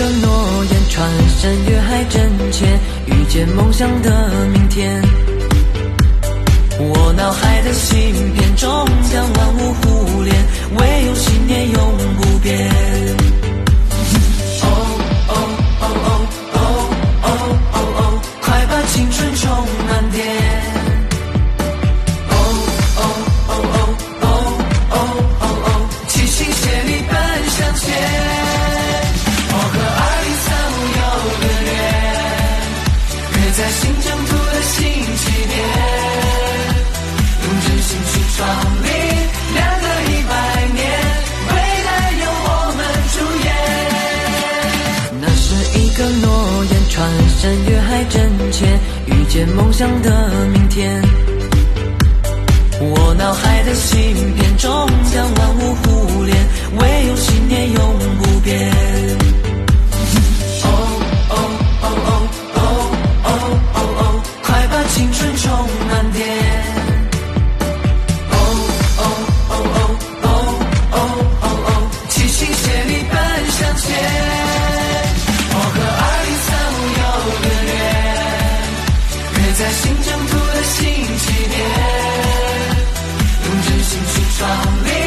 的诺言，穿山越海真切，遇见梦想的明天。新的起点，用真心去创立，两个一百年，未来由我们主演。那是一个诺言，穿山越海真切，遇见梦想的明天。我脑海的星。青春充满电。哦哦哦哦哦哦哦哦齐心协力奔向前我和二零三五有个约约在新征途的新起点用真心去创立